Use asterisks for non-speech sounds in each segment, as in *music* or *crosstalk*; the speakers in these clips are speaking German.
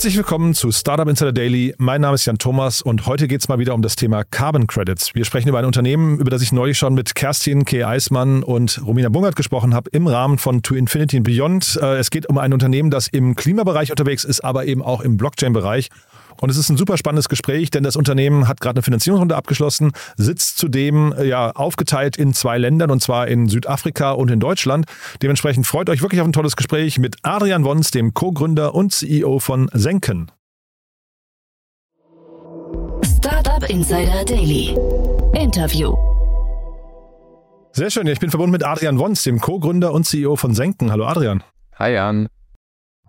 Herzlich willkommen zu Startup Insider Daily. Mein Name ist Jan Thomas und heute geht es mal wieder um das Thema Carbon Credits. Wir sprechen über ein Unternehmen, über das ich neulich schon mit Kerstin K. Eismann und Romina Bungert gesprochen habe im Rahmen von To Infinity and Beyond. Äh, es geht um ein Unternehmen, das im Klimabereich unterwegs ist, aber eben auch im Blockchain-Bereich. Und es ist ein super spannendes Gespräch, denn das Unternehmen hat gerade eine Finanzierungsrunde abgeschlossen, sitzt zudem äh, ja aufgeteilt in zwei Ländern und zwar in Südafrika und in Deutschland. Dementsprechend freut euch wirklich auf ein tolles Gespräch mit Adrian Wons, dem Co-Gründer und CEO von Senken. Startup Insider Daily. Interview. Sehr schön, ich bin verbunden mit Adrian Wons, dem Co-Gründer und CEO von Senken. Hallo Adrian. Hi Jan.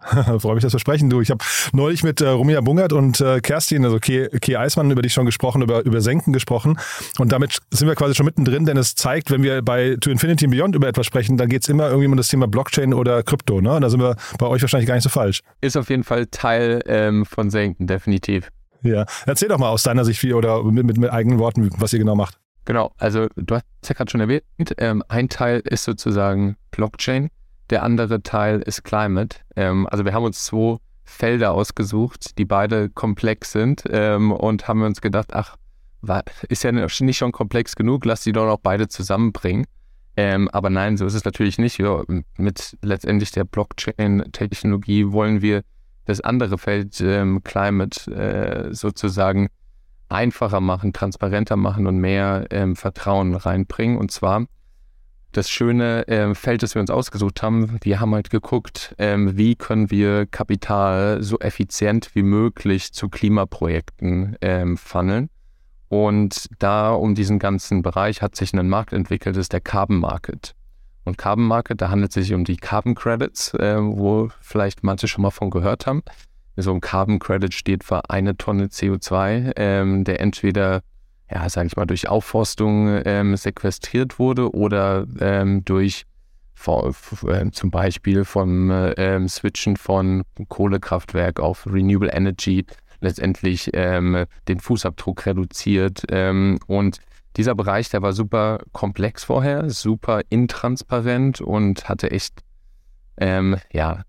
*laughs* Freue mich, das Versprechen. Du, ich habe neulich mit äh, Romina Bungert und äh, Kerstin, also Key, Key Eismann, über dich schon gesprochen, über, über Senken gesprochen. Und damit sind wir quasi schon mittendrin, denn es zeigt, wenn wir bei To Infinity and Beyond über etwas sprechen, dann geht es immer irgendwie um das Thema Blockchain oder Krypto. Ne? Da sind wir bei euch wahrscheinlich gar nicht so falsch. Ist auf jeden Fall Teil ähm, von Senken, definitiv. Ja, erzähl doch mal aus deiner Sicht wie, oder mit, mit, mit eigenen Worten, was ihr genau macht. Genau, also du hast ja gerade schon erwähnt, ähm, ein Teil ist sozusagen Blockchain der andere Teil ist Climate. Ähm, also wir haben uns zwei Felder ausgesucht, die beide komplex sind ähm, und haben uns gedacht, ach, ist ja nicht schon komplex genug, lass die doch noch beide zusammenbringen. Ähm, aber nein, so ist es natürlich nicht. Ja, mit letztendlich der Blockchain-Technologie wollen wir das andere Feld ähm, Climate äh, sozusagen einfacher machen, transparenter machen und mehr ähm, Vertrauen reinbringen. Und zwar das schöne äh, Feld, das wir uns ausgesucht haben, wir haben halt geguckt, ähm, wie können wir Kapital so effizient wie möglich zu Klimaprojekten ähm, funneln. Und da um diesen ganzen Bereich hat sich ein Markt entwickelt, das ist der Carbon Market. Und Carbon Market, da handelt es sich um die Carbon Credits, äh, wo vielleicht manche schon mal von gehört haben. So ein Carbon Credit steht für eine Tonne CO2, ähm, der entweder ja, sage ich mal, durch Aufforstung ähm, sequestriert wurde oder ähm, durch äh, zum Beispiel vom ähm, Switchen von Kohlekraftwerk auf Renewable Energy letztendlich ähm, den Fußabdruck reduziert. Ähm, und dieser Bereich, der war super komplex vorher, super intransparent und hatte echt ähm, ja,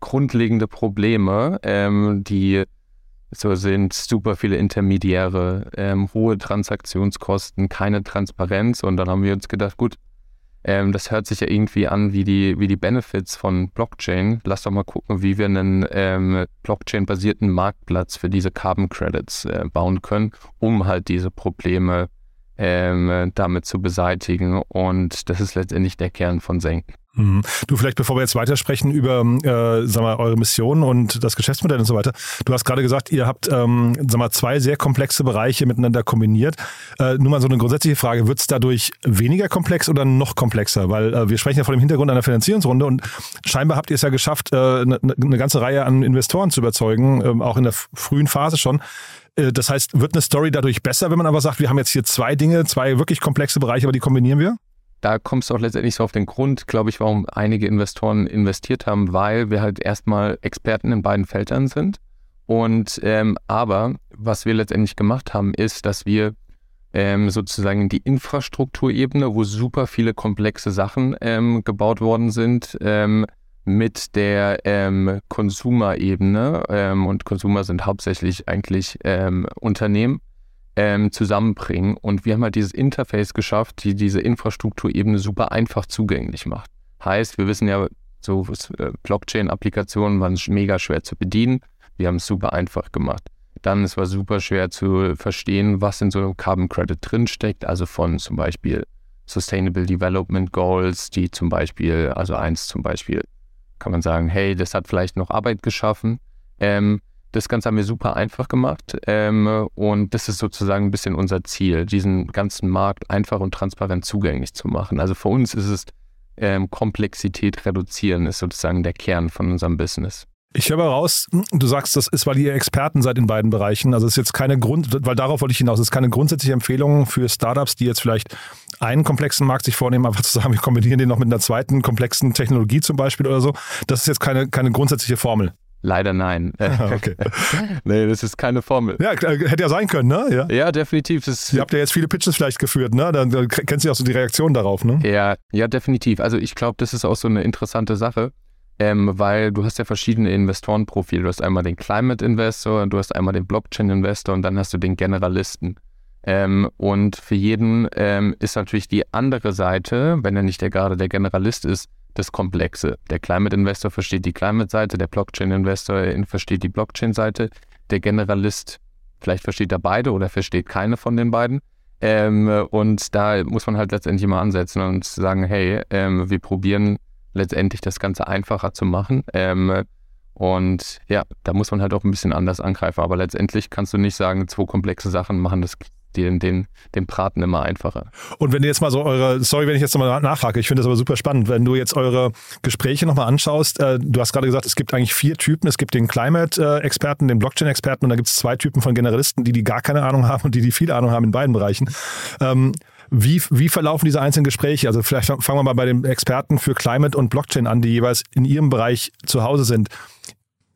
grundlegende Probleme, die so sind super viele Intermediäre, ähm, hohe Transaktionskosten, keine Transparenz. Und dann haben wir uns gedacht, gut, ähm, das hört sich ja irgendwie an wie die, wie die Benefits von Blockchain. Lass doch mal gucken, wie wir einen ähm, Blockchain-basierten Marktplatz für diese Carbon Credits äh, bauen können, um halt diese Probleme ähm, damit zu beseitigen. Und das ist letztendlich der Kern von Senken. Mhm. Du, vielleicht bevor wir jetzt weitersprechen über, äh, sag mal, eure Mission und das Geschäftsmodell und so weiter. Du hast gerade gesagt, ihr habt, ähm, sag mal, zwei sehr komplexe Bereiche miteinander kombiniert. Äh, nur mal so eine grundsätzliche Frage. Wird es dadurch weniger komplex oder noch komplexer? Weil äh, wir sprechen ja vor dem Hintergrund einer Finanzierungsrunde und scheinbar habt ihr es ja geschafft, eine äh, ne, ne ganze Reihe an Investoren zu überzeugen, ähm, auch in der frühen Phase schon. Äh, das heißt, wird eine Story dadurch besser, wenn man aber sagt, wir haben jetzt hier zwei Dinge, zwei wirklich komplexe Bereiche, aber die kombinieren wir? Da kommst du auch letztendlich so auf den Grund, glaube ich, warum einige Investoren investiert haben, weil wir halt erstmal Experten in beiden Feldern sind. Und ähm, aber was wir letztendlich gemacht haben, ist, dass wir ähm, sozusagen die Infrastrukturebene, wo super viele komplexe Sachen ähm, gebaut worden sind, ähm, mit der ähm, Konsumerebene ähm, und Konsumer sind hauptsächlich eigentlich ähm, Unternehmen ähm, zusammenbringen. Und wir haben halt dieses Interface geschafft, die diese Infrastrukturebene super einfach zugänglich macht. Heißt, wir wissen ja, so äh, Blockchain-Applikationen waren mega schwer zu bedienen. Wir haben es super einfach gemacht. Dann, es war super schwer zu verstehen, was in so einem Carbon Credit drinsteckt, also von zum Beispiel Sustainable Development Goals, die zum Beispiel, also eins zum Beispiel, kann man sagen, hey, das hat vielleicht noch Arbeit geschaffen. Ähm, das Ganze haben wir super einfach gemacht ähm, und das ist sozusagen ein bisschen unser Ziel, diesen ganzen Markt einfach und transparent zugänglich zu machen. Also für uns ist es ähm, Komplexität reduzieren, ist sozusagen der Kern von unserem Business. Ich höre raus, du sagst, das ist, weil ihr Experten seid in beiden Bereichen. Also es ist jetzt keine Grund, weil darauf wollte ich hinaus, es ist keine grundsätzliche Empfehlung für Startups, die jetzt vielleicht einen komplexen Markt sich vornehmen, einfach zu sagen, wir kombinieren den noch mit einer zweiten komplexen Technologie zum Beispiel oder so. Das ist jetzt keine, keine grundsätzliche Formel. Leider nein. *laughs* okay. nee, das ist keine Formel. Ja, hätte ja sein können, ne? Ja, ja definitiv. Das Ihr habt ja jetzt viele Pitches vielleicht geführt, ne? Dann, kennst du ja auch so die Reaktion darauf, ne? Ja, ja, definitiv. Also ich glaube, das ist auch so eine interessante Sache. ähm, weil du hast ja verschiedene Investorenprofile. Du hast einmal den Climate Investor, du hast einmal den Blockchain Investor und dann hast du den Generalisten. Ähm, und für jeden ähm, ist natürlich die andere Seite, wenn er nicht der, gerade der Generalist ist, das Komplexe. Der Climate Investor versteht die Climate-Seite, der Blockchain Investor versteht die Blockchain-Seite, der Generalist vielleicht versteht er beide oder versteht keine von den beiden. Ähm, und da muss man halt letztendlich mal ansetzen und sagen, hey, ähm, wir probieren letztendlich das Ganze einfacher zu machen. Ähm, und ja, da muss man halt auch ein bisschen anders angreifen. Aber letztendlich kannst du nicht sagen, zwei komplexe Sachen machen das den, den, den Braten immer einfacher. Und wenn du jetzt mal so eure, sorry, wenn ich jetzt nochmal nachfrage, ich finde das aber super spannend, wenn du jetzt eure Gespräche nochmal anschaust, äh, du hast gerade gesagt, es gibt eigentlich vier Typen. Es gibt den Climate-Experten, den Blockchain-Experten und da gibt es zwei Typen von Generalisten, die die gar keine Ahnung haben und die die viel Ahnung haben in beiden Bereichen. Ähm, wie, wie verlaufen diese einzelnen Gespräche? Also vielleicht fangen wir mal bei den Experten für Climate und Blockchain an, die jeweils in ihrem Bereich zu Hause sind.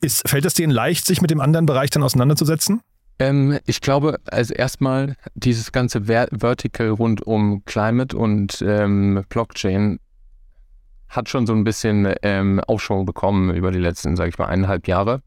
Ist, fällt es denen leicht, sich mit dem anderen Bereich dann auseinanderzusetzen? Ähm, ich glaube, also erstmal dieses ganze Ver Vertical rund um Climate und ähm, Blockchain hat schon so ein bisschen ähm, Aufschwung bekommen über die letzten, sage ich mal, eineinhalb Jahre.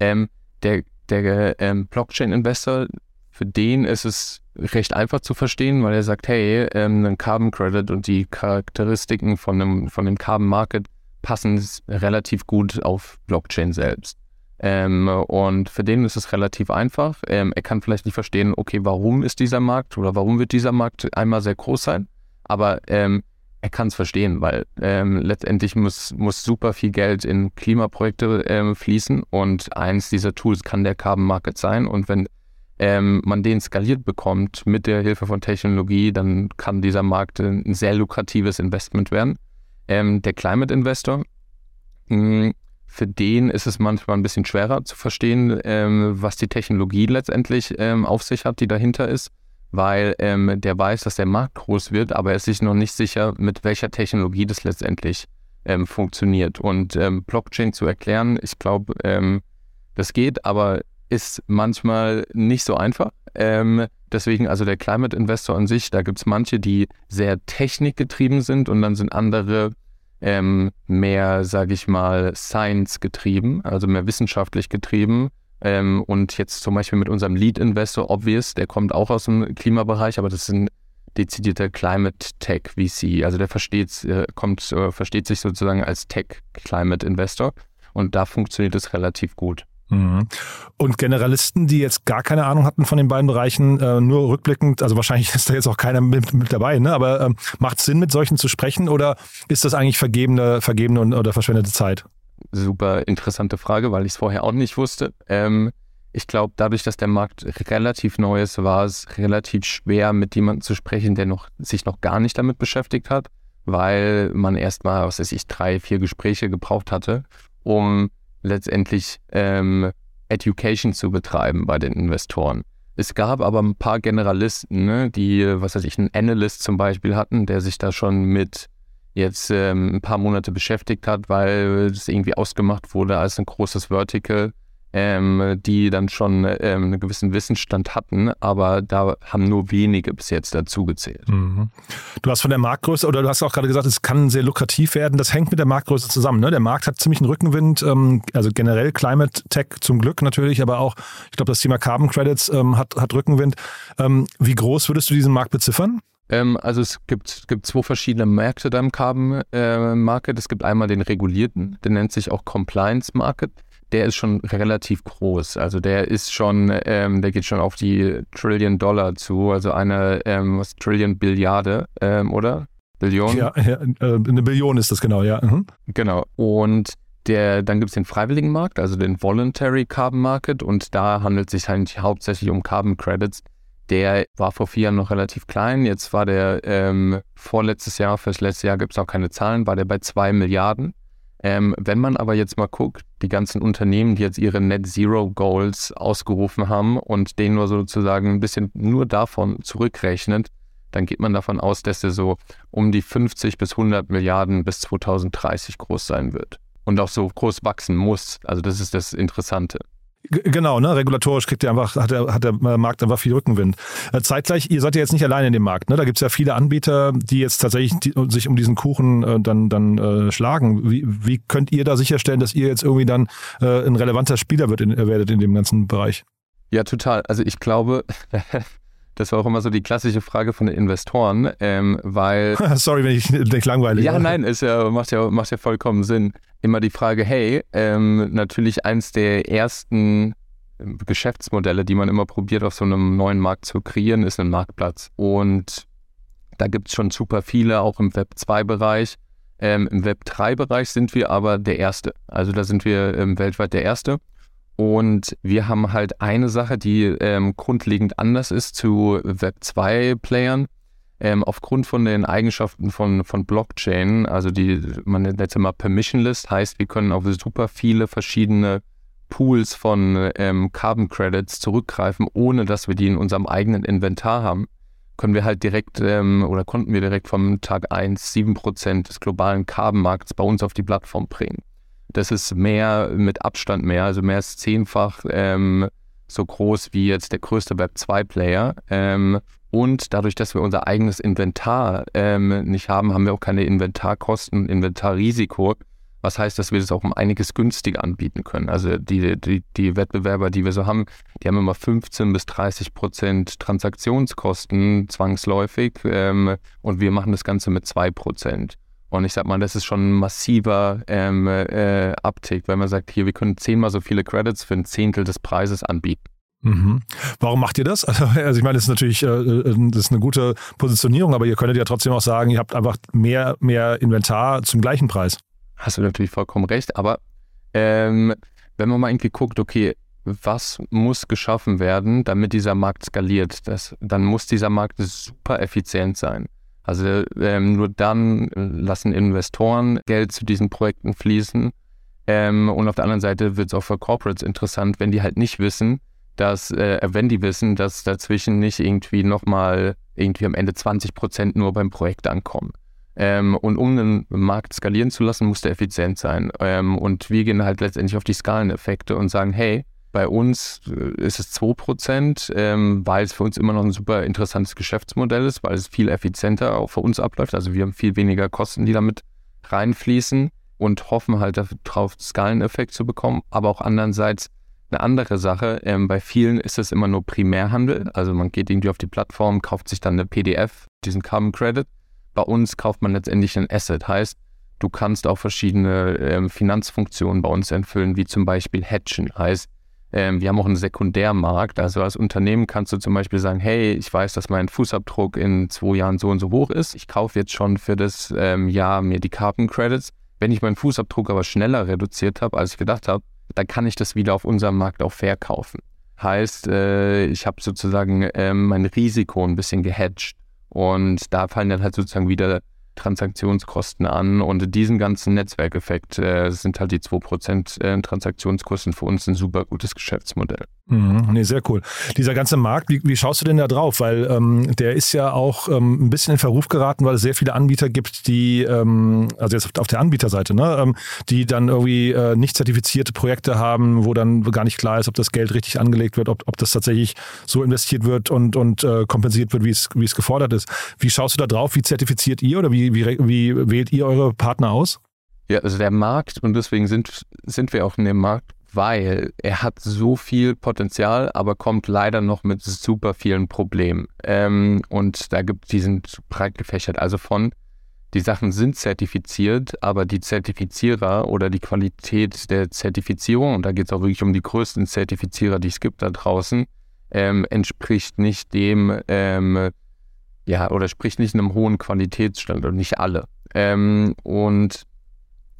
Ähm, der der ähm, Blockchain-Investor, für den ist es recht einfach zu verstehen, weil er sagt, hey, ähm, ein Carbon Credit und die Charakteristiken von dem, von dem Carbon Market passen relativ gut auf Blockchain selbst. Ähm, und für den ist es relativ einfach. Ähm, er kann vielleicht nicht verstehen, okay, warum ist dieser Markt oder warum wird dieser Markt einmal sehr groß sein, aber ähm, er kann es verstehen, weil ähm, letztendlich muss, muss super viel Geld in Klimaprojekte ähm, fließen und eins dieser Tools kann der Carbon Market sein und wenn ähm, man den skaliert bekommt mit der Hilfe von Technologie, dann kann dieser Markt ein sehr lukratives Investment werden. der Climate Investor mh, hm, für den ist es manchmal ein bisschen schwerer zu verstehen, ähm, was die Technologie letztendlich ähm, auf sich hat, die dahinter ist, weil ähm, der weiß, dass der Markt groß wird, aber er ist sich noch nicht sicher, mit welcher Technologie das letztendlich ähm, funktioniert. Und ähm, Blockchain zu erklären, ich glaube, ähm, das geht, aber ist manchmal nicht so einfach. deswegen, also der Climate Investor an sich, da gibt es manche, die sehr technikgetrieben sind und dann sind andere, ähm, mehr, sage ich mal, Science getrieben, also mehr wissenschaftlich getrieben. Ähm, und jetzt zum Beispiel mit unserem Lead-Investor Obvious, der kommt auch aus dem Klimabereich, aber das ist ein dezidierter Climate Tech VC. Also der versteht, äh, kommt, äh, versteht sich sozusagen als Tech Climate Investor. Und da funktioniert es relativ gut. Mhm. Und Generalisten, die jetzt gar keine Ahnung hatten von den beiden Bereichen, äh, nur rückblickend, also wahrscheinlich *laughs* ist da jetzt auch keiner mit, mit dabei, ne? aber ähm, macht es Sinn, mit solchen zu sprechen oder ist das eigentlich vergebene, vergebene oder verschwendete Zeit? Super interessante Frage, weil ich es vorher auch nicht wusste. Ähm, ich glaube, dadurch, dass der Markt relativ neu ist, war es relativ schwer, mit jemandem zu sprechen, der noch, sich noch gar nicht damit beschäftigt hat, weil man erstmal, was weiß ich, drei, vier Gespräche gebraucht hatte, um letztendlich ähm, Education zu betreiben bei den Investoren. Es gab aber ein paar Generalisten, ne, die, was weiß ich, einen Analyst zum Beispiel hatten, der sich da schon mit jetzt ähm, ein paar Monate beschäftigt hat, weil es irgendwie ausgemacht wurde als ein großes Vertical ähm, die dann schon ähm, einen gewissen Wissensstand hatten, aber da haben nur wenige bis jetzt dazu gezählt. Mhm. Du hast von der Marktgröße, oder du hast auch gerade gesagt, es kann sehr lukrativ werden. Das hängt mit der Marktgröße zusammen. Ne? Der Markt hat ziemlich einen Rückenwind, ähm, also generell Climate Tech zum Glück natürlich, aber auch, ich glaube, das Thema Carbon Credits ähm, hat, hat Rückenwind. Ähm, wie groß würdest du diesen Markt beziffern? Ähm, also es gibt, gibt zwei verschiedene Märkte da im Carbon äh, Market. Es gibt einmal den regulierten, der nennt sich auch Compliance Market der ist schon relativ groß. Also der ist schon, ähm, der geht schon auf die Trillion Dollar zu, also eine ähm, was, Trillion Billiarde, ähm, oder? Billion? Ja, ja äh, eine Billion ist das genau, ja. Mhm. Genau. Und der, dann gibt es den freiwilligen Markt, also den Voluntary Carbon Market und da handelt es sich eigentlich hauptsächlich um Carbon Credits. Der war vor vier Jahren noch relativ klein. Jetzt war der ähm, vorletztes Jahr, fürs letzte Jahr gibt es auch keine Zahlen, war der bei zwei Milliarden. Ähm, wenn man aber jetzt mal guckt, die ganzen Unternehmen, die jetzt ihre Net Zero Goals ausgerufen haben und denen nur sozusagen ein bisschen nur davon zurückrechnet, dann geht man davon aus, dass der so um die 50 bis 100 Milliarden bis 2030 groß sein wird und auch so groß wachsen muss. Also das ist das Interessante. Genau, ne? regulatorisch kriegt der einfach, hat der, hat der Markt einfach viel Rückenwind. Äh, zeitgleich, ihr seid ja jetzt nicht alleine in dem Markt. Ne? Da gibt es ja viele Anbieter, die jetzt tatsächlich die, sich um diesen Kuchen äh, dann, dann äh, schlagen. Wie, wie könnt ihr da sicherstellen, dass ihr jetzt irgendwie dann äh, ein relevanter Spieler wird in, werdet in dem ganzen Bereich? Ja, total. Also ich glaube, *laughs* das war auch immer so die klassische Frage von den Investoren, ähm, weil. *laughs* Sorry, wenn ich *laughs* nicht langweilig. Ja, nein, ist ja, macht ja, macht ja vollkommen Sinn. Immer die Frage, hey, ähm, natürlich eins der ersten ähm, Geschäftsmodelle, die man immer probiert, auf so einem neuen Markt zu kreieren, ist ein Marktplatz. Und da gibt es schon super viele, auch im Web 2-Bereich. Ähm, Im Web 3-Bereich sind wir aber der Erste. Also da sind wir ähm, weltweit der Erste. Und wir haben halt eine Sache, die ähm, grundlegend anders ist zu Web 2-Playern. Ähm, aufgrund von den Eigenschaften von, von Blockchain, also die, man nennt es immer Permissionless, heißt, wir können auf super viele verschiedene Pools von ähm, Carbon Credits zurückgreifen, ohne dass wir die in unserem eigenen Inventar haben, können wir halt direkt ähm, oder konnten wir direkt vom Tag 1 7% des globalen Carbon-Markts bei uns auf die Plattform bringen. Das ist mehr, mit Abstand mehr, also mehr als zehnfach ähm, so groß wie jetzt der größte Web2-Player. Ähm, und dadurch, dass wir unser eigenes Inventar ähm, nicht haben, haben wir auch keine Inventarkosten, Inventarrisiko. Was heißt, dass wir das auch um einiges günstiger anbieten können. Also die, die, die Wettbewerber, die wir so haben, die haben immer 15 bis 30 Prozent Transaktionskosten zwangsläufig ähm, und wir machen das Ganze mit 2 Prozent. Und ich sag mal, das ist schon ein massiver ähm, äh, Uptick, wenn man sagt, hier, wir können zehnmal so viele Credits für ein Zehntel des Preises anbieten. Mhm. Warum macht ihr das? *laughs* Also, also ich meine, das ist natürlich äh, äh, das ist eine gute Positionierung, aber ihr könntet ja trotzdem auch sagen, ihr habt einfach mehr, mehr Inventar zum gleichen Preis. Hast du natürlich vollkommen recht, aber ähm, wenn man mal irgendwie guckt, okay, was muss geschaffen werden, damit dieser Markt skaliert, das, dann muss dieser Markt super effizient sein. Also ähm, nur dann lassen Investoren Geld zu diesen Projekten fließen. Ähm, und auf der anderen Seite wird es auch für Corporates interessant, wenn die halt nicht wissen, dass, äh, wenn die wissen, dass dazwischen nicht irgendwie nochmal irgendwie am Ende 20 Prozent nur beim Projekt ankommen. Ähm, und um den Markt skalieren zu lassen, muss der effizient sein. Ähm, und wir gehen halt letztendlich auf die Skaleneffekte und sagen, hey, bei uns äh, ist es 2%, ähm, weil es für uns immer noch ein super interessantes Geschäftsmodell ist, weil es viel effizienter auch für uns abläuft. Also wir haben viel weniger Kosten, die damit reinfließen und hoffen halt darauf, Skaleneffekt zu bekommen. Aber auch andererseits eine andere Sache. Ähm, bei vielen ist es immer nur Primärhandel. Also man geht irgendwie auf die Plattform, kauft sich dann eine PDF, diesen Carbon Credit. Bei uns kauft man letztendlich ein Asset. Heißt, du kannst auch verschiedene ähm, Finanzfunktionen bei uns entfüllen, wie zum Beispiel Hedgen. Heißt, ähm, wir haben auch einen Sekundärmarkt. Also als Unternehmen kannst du zum Beispiel sagen, hey, ich weiß, dass mein Fußabdruck in zwei Jahren so und so hoch ist. Ich kaufe jetzt schon für das ähm, Jahr mir die Carbon Credits. Wenn ich meinen Fußabdruck aber schneller reduziert habe, als ich gedacht habe, dann kann ich das wieder auf unserem Markt auch verkaufen. Heißt, äh, ich habe sozusagen äh, mein Risiko ein bisschen gehedged. Und da fallen dann halt sozusagen wieder Transaktionskosten an und diesen ganzen Netzwerkeffekt äh, sind halt die 2% äh, Transaktionskosten für uns ein super gutes Geschäftsmodell. Mhm, nee, sehr cool. Dieser ganze Markt, wie, wie schaust du denn da drauf? Weil ähm, der ist ja auch ähm, ein bisschen in Verruf geraten, weil es sehr viele Anbieter gibt, die, ähm, also jetzt auf der Anbieterseite, ne, ähm, die dann irgendwie äh, nicht zertifizierte Projekte haben, wo dann gar nicht klar ist, ob das Geld richtig angelegt wird, ob, ob das tatsächlich so investiert wird und, und äh, kompensiert wird, wie es, wie es gefordert ist. Wie schaust du da drauf? Wie zertifiziert ihr oder wie, wie, wie wählt ihr eure Partner aus? Ja, also der Markt, und deswegen sind, sind wir auch in dem Markt, weil er hat so viel Potenzial, aber kommt leider noch mit super vielen Problemen. Ähm, und da gibt, die sind breit gefächert. Also von, die Sachen sind zertifiziert, aber die Zertifizierer oder die Qualität der Zertifizierung, und da geht es auch wirklich um die größten Zertifizierer, die es gibt da draußen, ähm, entspricht nicht dem, ähm, ja, oder spricht nicht einem hohen Qualitätsstandard, nicht alle. Ähm, und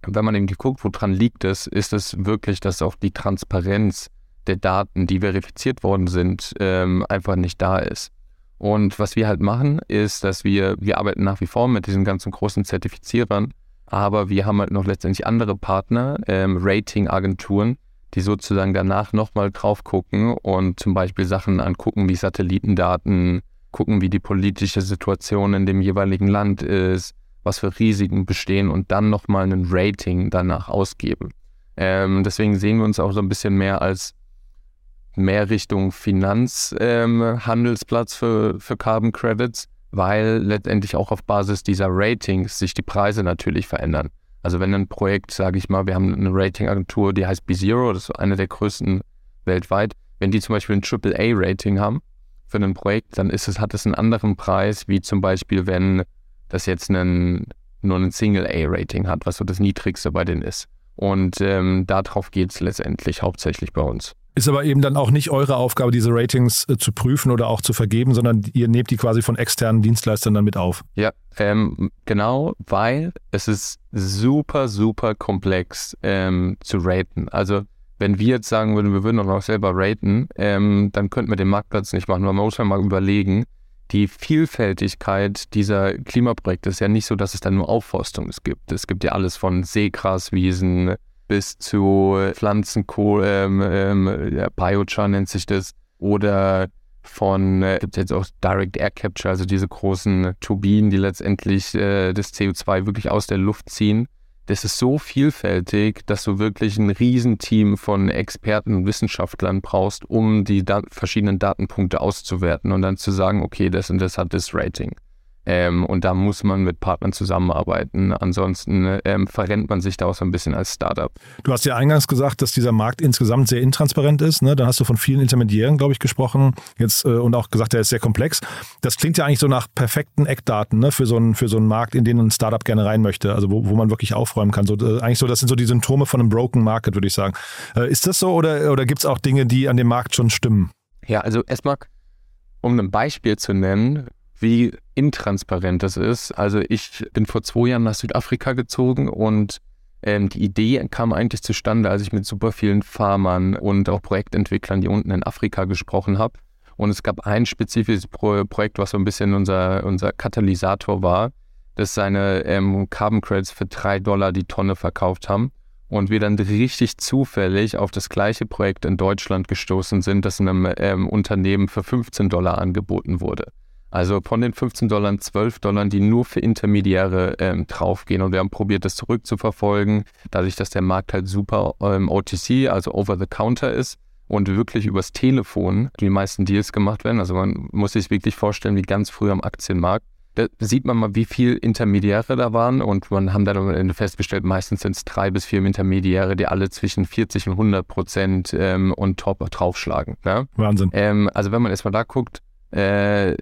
wenn man eben guckt, woran liegt es, ist es wirklich, dass auch die Transparenz der Daten, die verifiziert worden sind, ähm, einfach nicht da ist. Und was wir halt machen, ist, dass wir, wir arbeiten nach wie vor mit diesen ganzen großen Zertifizierern, aber wir haben halt noch letztendlich andere Partner, ähm, Ratingagenturen, die sozusagen danach nochmal drauf gucken und zum Beispiel Sachen angucken wie Satellitendaten, gucken, wie die politische Situation in dem jeweiligen Land ist, was für Risiken bestehen und dann nochmal ein Rating danach ausgeben. Ähm, deswegen sehen wir uns auch so ein bisschen mehr als mehr Richtung Finanzhandelsplatz ähm, für, für Carbon Credits, weil letztendlich auch auf Basis dieser Ratings sich die Preise natürlich verändern. Also wenn ein Projekt, sage ich mal, wir haben eine Ratingagentur, die heißt B0, das ist eine der größten weltweit, wenn die zum Beispiel ein AAA-Rating haben für ein Projekt, dann ist es, hat es einen anderen Preis, wie zum Beispiel, wenn das jetzt einen, nur ein Single-A-Rating hat, was so das niedrigste bei denen ist. Und ähm, darauf geht es letztendlich hauptsächlich bei uns. Ist aber eben dann auch nicht eure Aufgabe, diese Ratings äh, zu prüfen oder auch zu vergeben, sondern ihr nehmt die quasi von externen Dienstleistern dann mit auf. Ja, ähm, genau, weil es ist super, super komplex ähm, zu raten. Also wenn wir jetzt sagen würden, wir würden auch noch selber raten, ähm, dann könnten wir den Marktplatz nicht machen. Man muss ja mal überlegen, die Vielfältigkeit dieser Klimaprojekte. Ist ja nicht so, dass es dann nur Aufforstung gibt. Es gibt ja alles von Seegraswiesen bis zu Pflanzenkohl, ähm, ähm, Biochar nennt sich das, oder von, äh, gibt jetzt auch Direct Air Capture, also diese großen Turbinen, die letztendlich äh, das CO2 wirklich aus der Luft ziehen das ist so vielfältig, dass du wirklich ein Riesenteam von Experten und Wissenschaftlern brauchst, um die da verschiedenen Datenpunkte auszuwerten und dann zu sagen, okay, das und das hat das Rating. Ähm, und da muss man mit Partnern zusammenarbeiten. Ansonsten ähm, verrennt man sich da auch so ein bisschen als Startup. Du hast ja eingangs gesagt, dass dieser Markt insgesamt sehr intransparent ist. Ne? Dann hast du von vielen Intermediären, glaube ich, gesprochen jetzt äh, und auch gesagt, der ist sehr komplex. Das klingt ja eigentlich so nach perfekten Eckdaten ne? für, so einen, für so einen Markt, in den ein Startup gerne rein möchte, also wo, wo man wirklich aufräumen kann. So, äh, eigentlich so, das sind so die Symptome von einem Broken Market, würde ich sagen. Äh, ist das so oder, oder gibt es auch Dinge, die an dem Markt schon stimmen? Ja, also erstmal, um ein Beispiel zu nennen, wie intransparent das ist. Also ich bin vor zwei Jahren nach Südafrika gezogen und ähm, die Idee kam eigentlich zustande, als ich mit super vielen Farmern und auch Projektentwicklern, die unten in Afrika gesprochen habe. Und es gab ein spezifisches Pro Projekt, was so ein bisschen unser, unser Katalysator war, das seine ähm, Carbon Credits für drei Dollar die Tonne verkauft haben. Und wir dann richtig zufällig auf das gleiche Projekt in Deutschland gestoßen sind, das einem ähm, Unternehmen für 15 Dollar angeboten wurde. Also von den 15 Dollar 12 Dollar, die nur für Intermediäre ähm, draufgehen. Und wir haben probiert, das zurückzuverfolgen, dadurch, dass der Markt halt super ähm, OTC, also over the counter ist und wirklich übers Telefon die meisten Deals gemacht werden. Also man muss sich wirklich vorstellen, wie ganz früh am Aktienmarkt. Da sieht man mal, wie viele Intermediäre da waren und man haben dann am Ende festgestellt, meistens sind es drei bis vier Intermediäre, die alle zwischen 40 und 100 Prozent ähm, und top draufschlagen. Ne? Wahnsinn. Ähm, also wenn man erstmal da guckt, äh,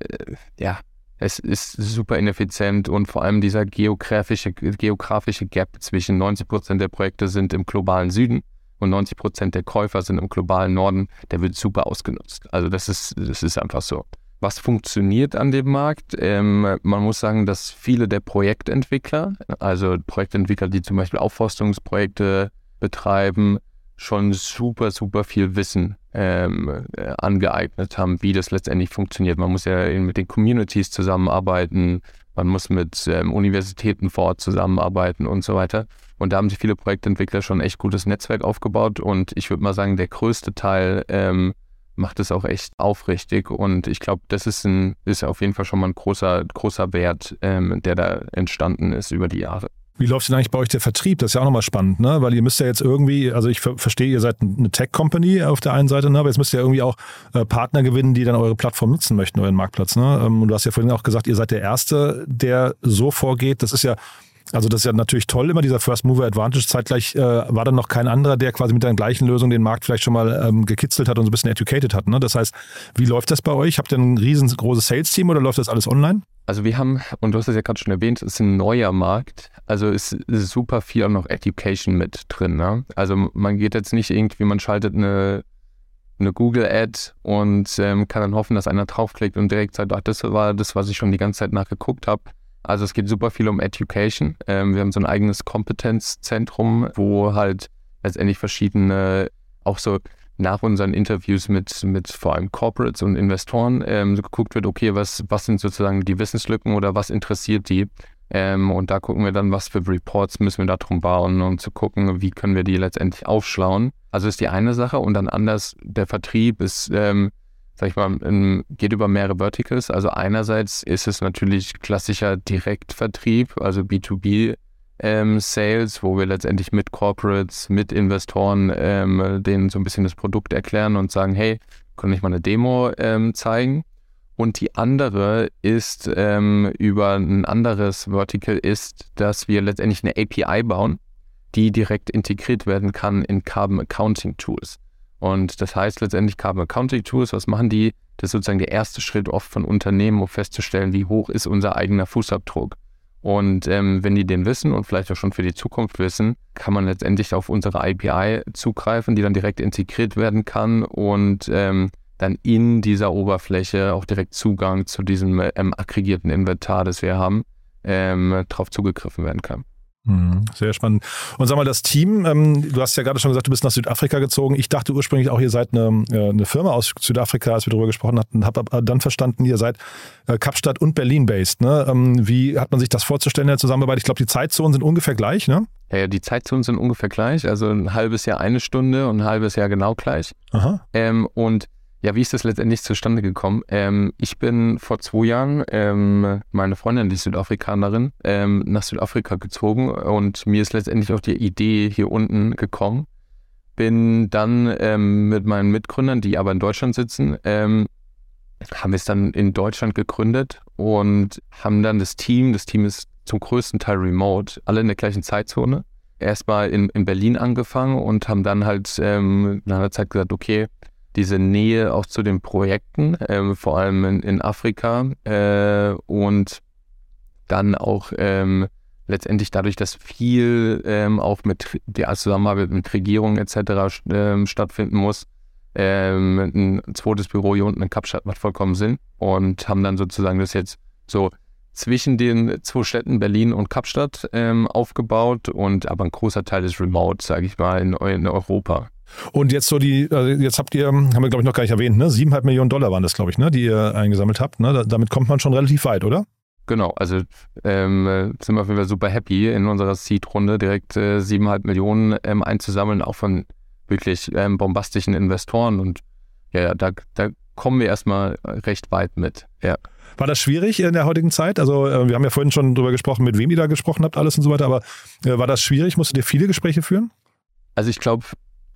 ja, es ist super ineffizient und vor allem dieser geografische, geografische Gap zwischen 90 Prozent der Projekte sind im globalen Süden und 90 Prozent der Käufer sind im globalen Norden, der wird super ausgenutzt. Also das ist, das ist einfach so. Was funktioniert an dem Markt? Ähm, man muss sagen, dass viele der Projektentwickler, also Projektentwickler, die zum Beispiel Aufforstungsprojekte betreiben, schon super, super viel Wissen ähm, äh, angeeignet haben, wie das letztendlich funktioniert. Man muss ja mit den Communities zusammenarbeiten, man muss mit ähm, Universitäten vor Ort zusammenarbeiten und so weiter. Und da haben sich viele Projektentwickler schon echt gutes Netzwerk aufgebaut und ich würde mal sagen, der größte Teil ähm, macht es auch echt aufrichtig und ich glaube, das ist, ein, ist auf jeden Fall schon mal ein großer, großer Wert, ähm, der da entstanden ist über die Jahre. Wie läuft denn eigentlich bei euch der Vertrieb? Das ist ja auch nochmal spannend, ne? Weil ihr müsst ja jetzt irgendwie, also ich verstehe, ihr seid eine Tech-Company auf der einen Seite, ne? aber jetzt müsst ihr ja irgendwie auch äh, Partner gewinnen, die dann eure Plattform nutzen möchten, euren Marktplatz. Ne? Ähm, und du hast ja vorhin auch gesagt, ihr seid der Erste, der so vorgeht. Das ist ja also das ist ja natürlich toll, immer dieser First Mover Advantage. Zeitgleich äh, war dann noch kein anderer, der quasi mit der gleichen Lösung den Markt vielleicht schon mal ähm, gekitzelt hat und so ein bisschen educated hat. Ne? Das heißt, wie läuft das bei euch? Habt ihr ein riesengroßes Sales-Team oder läuft das alles online? Also wir haben, und du hast es ja gerade schon erwähnt, es ist ein neuer Markt. Also es ist super viel auch noch Education mit drin. Ne? Also man geht jetzt nicht irgendwie, man schaltet eine eine Google-Ad und ähm, kann dann hoffen, dass einer draufklickt und direkt sagt, ach, das war das, was ich schon die ganze Zeit nachgeguckt habe. Also es geht super viel um Education. Ähm, wir haben so ein eigenes Kompetenzzentrum, wo halt letztendlich verschiedene, auch so nach unseren Interviews mit, mit vor allem Corporates und Investoren ähm, so geguckt wird, okay, was, was sind sozusagen die Wissenslücken oder was interessiert die? Ähm, und da gucken wir dann, was für Reports müssen wir da drum bauen, um zu gucken, wie können wir die letztendlich aufschlauen. Also ist die eine Sache und dann anders, der Vertrieb ist ähm, sag ich mal, in, geht über mehrere Verticals. Also einerseits ist es natürlich klassischer Direktvertrieb, also B2B ähm, Sales, wo wir letztendlich mit Corporates, mit Investoren ähm, denen so ein bisschen das Produkt erklären und sagen, hey, können nicht mal eine Demo ähm, zeigen? Und die andere ist ähm, über ein anderes Vertical ist, dass wir letztendlich eine API bauen, die direkt integriert werden kann in Carbon Accounting Tools. Und das heißt letztendlich Carbon Accounting Tools, was machen die? Das ist sozusagen der erste Schritt oft von Unternehmen, um festzustellen, wie hoch ist unser eigener Fußabdruck. Und ähm, wenn die den wissen und vielleicht auch schon für die Zukunft wissen, kann man letztendlich auf unsere API zugreifen, die dann direkt integriert werden kann und ähm, dann in dieser Oberfläche auch direkt Zugang zu diesem ähm, aggregierten Inventar, das wir haben, ähm, drauf zugegriffen werden kann. Mhm, sehr spannend. Und sag mal, das Team, ähm, du hast ja gerade schon gesagt, du bist nach Südafrika gezogen. Ich dachte ursprünglich auch, ihr seid eine, äh, eine Firma aus Südafrika, als wir darüber gesprochen hatten, habe aber dann verstanden, ihr seid äh, Kapstadt und Berlin-based. Ne? Ähm, wie hat man sich das vorzustellen in der Zusammenarbeit? Ich glaube, die Zeitzonen sind ungefähr gleich, ne? Ja, die Zeitzonen sind ungefähr gleich, also ein halbes Jahr eine Stunde und ein halbes Jahr genau gleich. Aha. Ähm, und ja, wie ist das letztendlich zustande gekommen? Ähm, ich bin vor zwei Jahren, ähm, meine Freundin, die Südafrikanerin, ähm, nach Südafrika gezogen und mir ist letztendlich auch die Idee hier unten gekommen. Bin dann ähm, mit meinen Mitgründern, die aber in Deutschland sitzen, ähm, haben wir es dann in Deutschland gegründet und haben dann das Team, das Team ist zum größten Teil remote, alle in der gleichen Zeitzone. Erstmal in, in Berlin angefangen und haben dann halt ähm, nach einer Zeit gesagt, okay, diese Nähe auch zu den Projekten, ähm, vor allem in, in Afrika äh, und dann auch ähm, letztendlich dadurch, dass viel ähm, auch mit der Zusammenarbeit mit Regierungen etc. Ähm, stattfinden muss, ähm, ein zweites Büro hier unten in Kapstadt macht vollkommen Sinn und haben dann sozusagen das jetzt so zwischen den zwei Städten Berlin und Kapstadt ähm, aufgebaut und aber ein großer Teil ist remote, sage ich mal, in, in Europa. Und jetzt so die, also jetzt habt ihr, haben wir glaube ich noch gar nicht erwähnt, ne? Siebeneinhalb Millionen Dollar waren das, glaube ich, ne? Die ihr eingesammelt habt. Ne? damit kommt man schon relativ weit, oder? Genau, also ähm, sind wir auf jeden Fall super happy in unserer Seed-Runde direkt äh, siebeneinhalb Millionen ähm, einzusammeln, auch von wirklich ähm, bombastischen Investoren. Und ja, da, da kommen wir erstmal recht weit mit. Ja. War das schwierig in der heutigen Zeit? Also, äh, wir haben ja vorhin schon darüber gesprochen, mit wem ihr da gesprochen habt, alles und so weiter, aber äh, war das schwierig? Musstet ihr viele Gespräche führen? Also, ich glaube,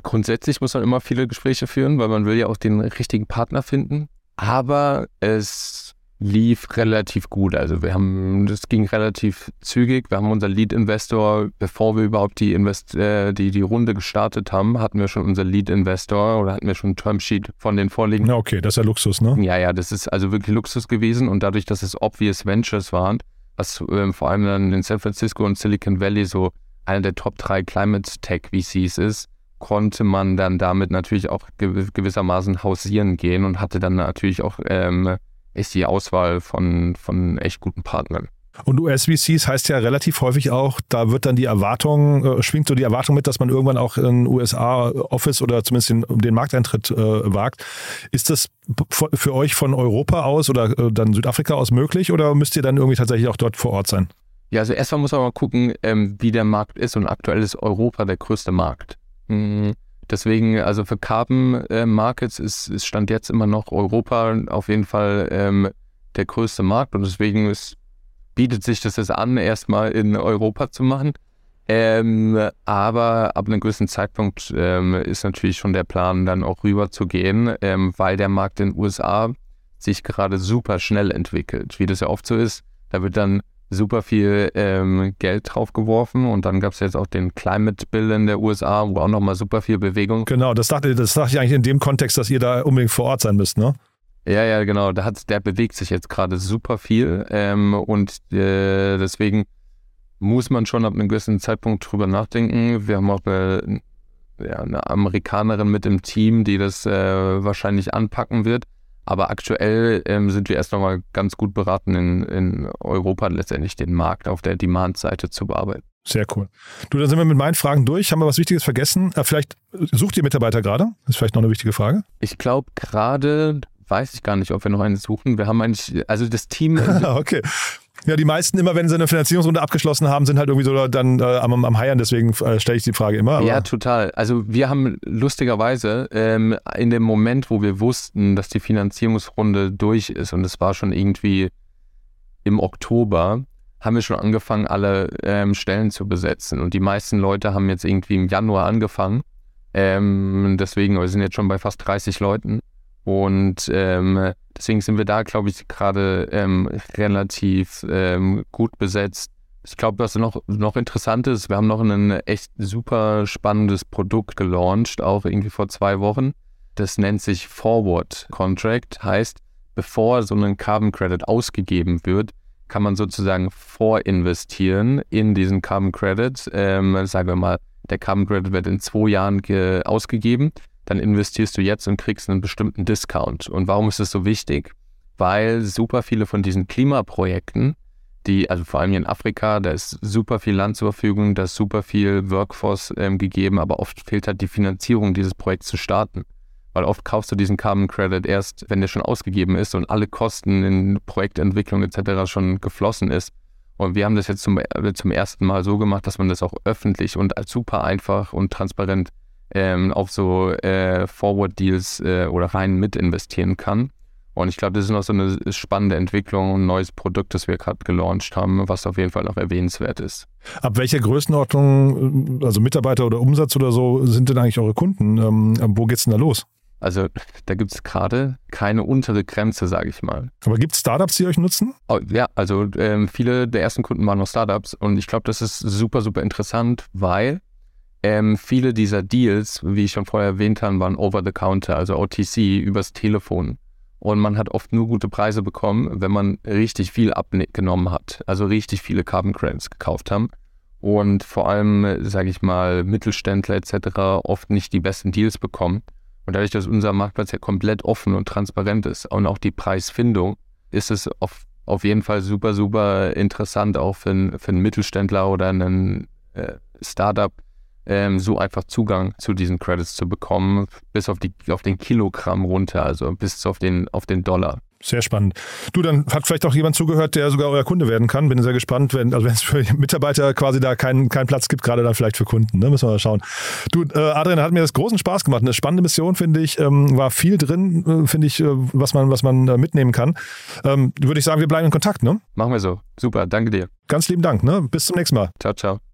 grundsätzlich muss man immer viele Gespräche führen, weil man will ja auch den richtigen Partner finden. Aber es lief relativ gut. Also wir haben, das ging relativ zügig. Wir haben unser Lead-Investor, bevor wir überhaupt die, Invest äh, die, die Runde gestartet haben, hatten wir schon unser Lead-Investor oder hatten wir schon ein Termsheet von den vorliegen. Ja, okay, das ist ja Luxus, ne? Ja, ja, das ist also wirklich Luxus gewesen und dadurch, dass es Obvious Ventures waren, was ähm, vor allem dann in San Francisco und Silicon Valley so einer der Top 3 Climate Tech VCs ist, konnte man dann damit natürlich auch gewissermaßen hausieren gehen und hatte dann natürlich auch ähm, ist die Auswahl von, von echt guten Partnern. Und US-VCs heißt ja relativ häufig auch, da wird dann die Erwartung, äh, schwingt so die Erwartung mit, dass man irgendwann auch in USA-Office oder zumindest den, den Markteintritt äh, wagt. Ist das für euch von Europa aus oder äh, dann Südafrika aus möglich oder müsst ihr dann irgendwie tatsächlich auch dort vor Ort sein? Ja, also erstmal muss man mal gucken, ähm, wie der Markt ist und aktuell ist Europa der größte Markt. Mhm. Deswegen, also für Carbon äh, Markets ist, ist Stand jetzt immer noch Europa auf jeden Fall ähm, der größte Markt und deswegen ist, bietet sich das jetzt an, erstmal in Europa zu machen. Ähm, aber ab einem gewissen Zeitpunkt ähm, ist natürlich schon der Plan, dann auch rüber zu gehen, ähm, weil der Markt in den USA sich gerade super schnell entwickelt. Wie das ja oft so ist, da wird dann super viel ähm, Geld drauf geworfen und dann gab es jetzt auch den Climate Bill in der USA, wo auch nochmal super viel Bewegung. Genau, das dachte, das dachte ich eigentlich in dem Kontext, dass ihr da unbedingt vor Ort sein müsst, ne? Ja, ja, genau. Da hat, der bewegt sich jetzt gerade super viel ähm, und äh, deswegen muss man schon ab einem gewissen Zeitpunkt drüber nachdenken. Wir haben auch eine, ja, eine Amerikanerin mit im Team, die das äh, wahrscheinlich anpacken wird. Aber aktuell ähm, sind wir erst nochmal ganz gut beraten, in, in Europa letztendlich den Markt auf der Demand-Seite zu bearbeiten. Sehr cool. Du, dann sind wir mit meinen Fragen durch. Haben wir was Wichtiges vergessen? Äh, vielleicht sucht ihr Mitarbeiter gerade? Das ist vielleicht noch eine wichtige Frage. Ich glaube, gerade weiß ich gar nicht, ob wir noch einen suchen. Wir haben eigentlich, also das Team. *laughs* *laughs* okay. Ja, die meisten immer, wenn sie eine Finanzierungsrunde abgeschlossen haben, sind halt irgendwie so dann äh, am, am Heiern. Deswegen äh, stelle ich die Frage immer. ja, total. Also wir haben lustigerweise ähm, in dem Moment, wo wir wussten, dass die Finanzierungsrunde durch ist und es war schon irgendwie im Oktober, haben wir schon angefangen, alle ähm, Stellen zu besetzen. Und die meisten Leute haben jetzt irgendwie im Januar angefangen. Ähm, deswegen, wir sind jetzt schon bei fast 30 Leuten. Und ähm, deswegen sind wir da, glaube ich, gerade ähm, relativ ähm, gut besetzt. Ich glaube, was noch, noch interessant ist, wir haben noch ein echt super spannendes Produkt gelauncht, auch irgendwie vor zwei Wochen. Das nennt sich Forward Contract, heißt, bevor so ein Carbon Credit ausgegeben wird, kann man sozusagen vorinvestieren in diesen Carbon Credit. Ähm, sagen wir mal, der Carbon Credit wird in zwei Jahren ausgegeben dann investierst du jetzt und kriegst einen bestimmten Discount. Und warum ist das so wichtig? Weil super viele von diesen Klimaprojekten, die, also vor allem hier in Afrika, da ist super viel Land zur Verfügung, da ist super viel Workforce ähm, gegeben, aber oft fehlt halt die Finanzierung, dieses Projekt zu starten. Weil oft kaufst du diesen Carbon Credit erst, wenn der schon ausgegeben ist und alle Kosten in Projektentwicklung etc. schon geflossen ist. Und wir haben das jetzt zum, äh, zum ersten Mal so gemacht, dass man das auch öffentlich und als super einfach und transparent ähm, auf so äh, Forward-Deals äh, oder rein mit investieren kann. Und ich glaube, das ist noch so eine spannende Entwicklung, ein neues Produkt, das wir gerade gelauncht haben, was auf jeden Fall noch erwähnenswert ist. Ab welcher Größenordnung, also Mitarbeiter oder Umsatz oder so, sind denn eigentlich eure Kunden? Ähm, wo geht's denn da los? Also da gibt es gerade keine untere Grenze, sage ich mal. Aber gibt es Startups, die euch nutzen? Oh, ja, also ähm, viele der ersten Kunden waren noch Startups und ich glaube, das ist super, super interessant, weil ähm, viele dieser Deals, wie ich schon vorher erwähnt habe, waren over the counter, also OTC, übers Telefon. Und man hat oft nur gute Preise bekommen, wenn man richtig viel abgenommen hat, also richtig viele Carbon Credits gekauft haben. Und vor allem, sage ich mal, Mittelständler etc. oft nicht die besten Deals bekommen. Und dadurch, dass unser Marktplatz ja komplett offen und transparent ist und auch die Preisfindung, ist es auf, auf jeden Fall super, super interessant, auch für, einen, für einen Mittelständler oder einen äh, Startup, ähm, so einfach Zugang zu diesen Credits zu bekommen, bis auf, die, auf den Kilogramm runter, also bis auf den, auf den Dollar. Sehr spannend. Du, dann hat vielleicht auch jemand zugehört, der sogar euer Kunde werden kann. Bin sehr gespannt, wenn, also wenn es für *laughs* Mitarbeiter quasi da keinen kein Platz gibt, gerade dann vielleicht für Kunden. Ne? Müssen wir mal schauen. Du, äh, Adrian, hat mir das großen Spaß gemacht. Eine spannende Mission, finde ich. Ähm, war viel drin, äh, finde ich, äh, was man, was man äh, mitnehmen kann. Ähm, Würde ich sagen, wir bleiben in Kontakt, ne? Machen wir so. Super, danke dir. Ganz lieben Dank, ne? Bis zum nächsten Mal. Ciao, ciao.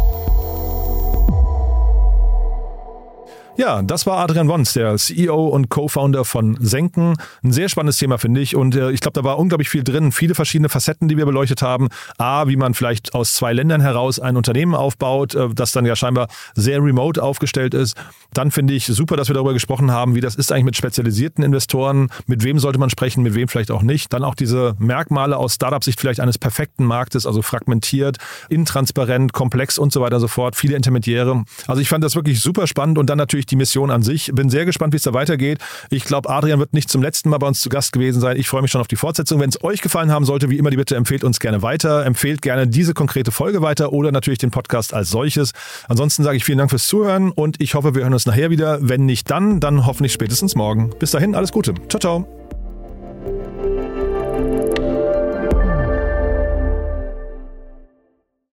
Ja, das war Adrian Wons, der CEO und Co-Founder von Senken. Ein sehr spannendes Thema, finde ich. Und äh, ich glaube, da war unglaublich viel drin. Viele verschiedene Facetten, die wir beleuchtet haben. A, wie man vielleicht aus zwei Ländern heraus ein Unternehmen aufbaut, äh, das dann ja scheinbar sehr remote aufgestellt ist. Dann finde ich super, dass wir darüber gesprochen haben, wie das ist eigentlich mit spezialisierten Investoren. Mit wem sollte man sprechen, mit wem vielleicht auch nicht. Dann auch diese Merkmale aus Startup-Sicht vielleicht eines perfekten Marktes, also fragmentiert, intransparent, komplex und so weiter und so fort. Viele Intermediäre. Also ich fand das wirklich super spannend und dann natürlich die Mission an sich. Bin sehr gespannt, wie es da weitergeht. Ich glaube, Adrian wird nicht zum letzten Mal bei uns zu Gast gewesen sein. Ich freue mich schon auf die Fortsetzung. Wenn es euch gefallen haben sollte, wie immer die Bitte, empfehlt uns gerne weiter. Empfehlt gerne diese konkrete Folge weiter oder natürlich den Podcast als solches. Ansonsten sage ich vielen Dank fürs Zuhören und ich hoffe, wir hören uns nachher wieder. Wenn nicht dann, dann hoffentlich spätestens morgen. Bis dahin, alles Gute. Ciao, ciao.